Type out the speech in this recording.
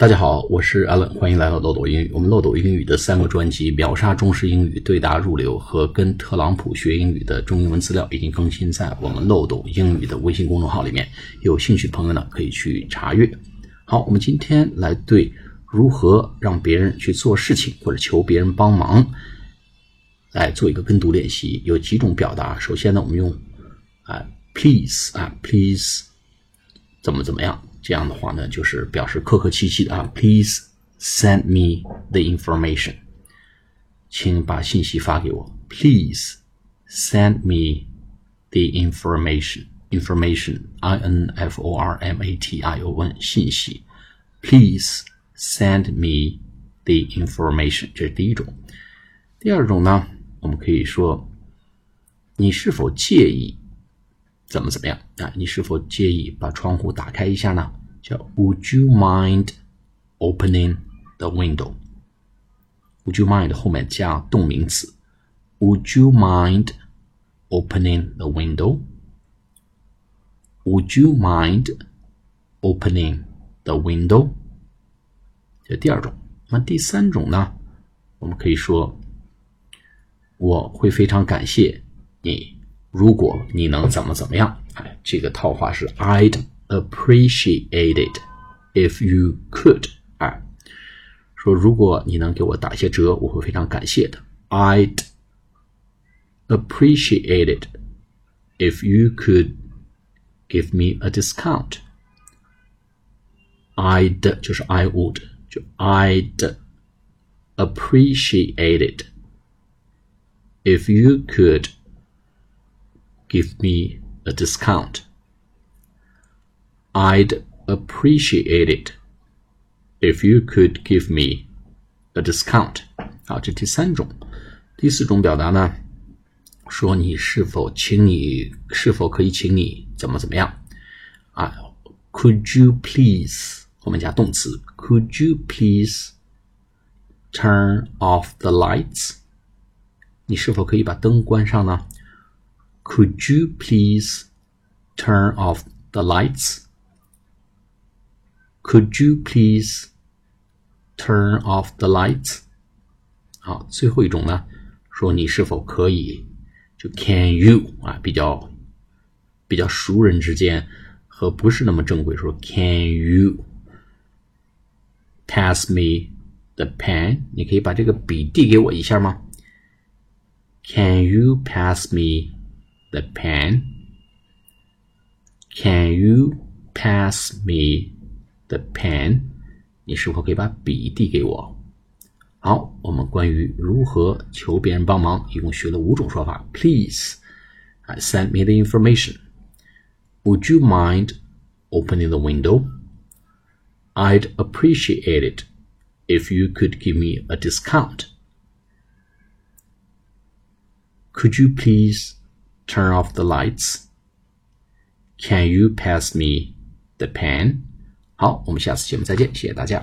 大家好，我是 Allen，欢迎来到漏斗英语。我们漏斗英语的三个专辑《秒杀中式英语对答入流》和跟特朗普学英语的中英文资料已经更新在我们漏斗英语的微信公众号里面，有兴趣的朋友呢可以去查阅。好，我们今天来对如何让别人去做事情或者求别人帮忙来做一个跟读练习。有几种表达，首先呢，我们用啊 please 啊 please 怎么怎么样。这样的话呢，就是表示客客气气的啊。Please send me the information，请把信息发给我。Please send me the information. Information, I N F O R M A T I O N，信息。Please send me the information，这是第一种。第二种呢，我们可以说，你是否介意怎么怎么样啊？你是否介意把窗户打开一下呢？叫 Would you mind opening the window? Would you mind 后面加动名词。Would you mind opening the window? Would you mind opening the window? 这第二种。那第三种呢？我们可以说，我会非常感谢你，如果你能怎么怎么样。哎，这个套话是 I'd appreciate it if you could 哎，说如果你能给我打些折，我会非常感谢的。I'd appreciate it if you could give me a discount. I'd 就是 I would 就 I'd appreciate it if you could give me a discount. I'd appreciate it if you could give me a discount。好，这第三种。第四种表达呢，说你是否请你是否可以请你怎么怎么样啊？Could you please 后面加动词？Could you please turn off the lights？你是否可以把灯关上呢？Could you please turn off the lights？Could you please turn off the lights？好，最后一种呢，说你是否可以，就 Can you 啊，比较比较熟人之间和不是那么正规，说 Can you pass me the pen？你可以把这个笔递给我一下吗？Can you pass me the pen？Can you pass me the pen，你是否可以把笔递给我？好，我们关于如何求别人帮忙，一共学了五种说法。Please, send me the information. Would you mind opening the window? I'd appreciate it if you could give me a discount. Could you please turn off the lights? Can you pass me the pen? 好，我们下次节目再见，谢谢大家。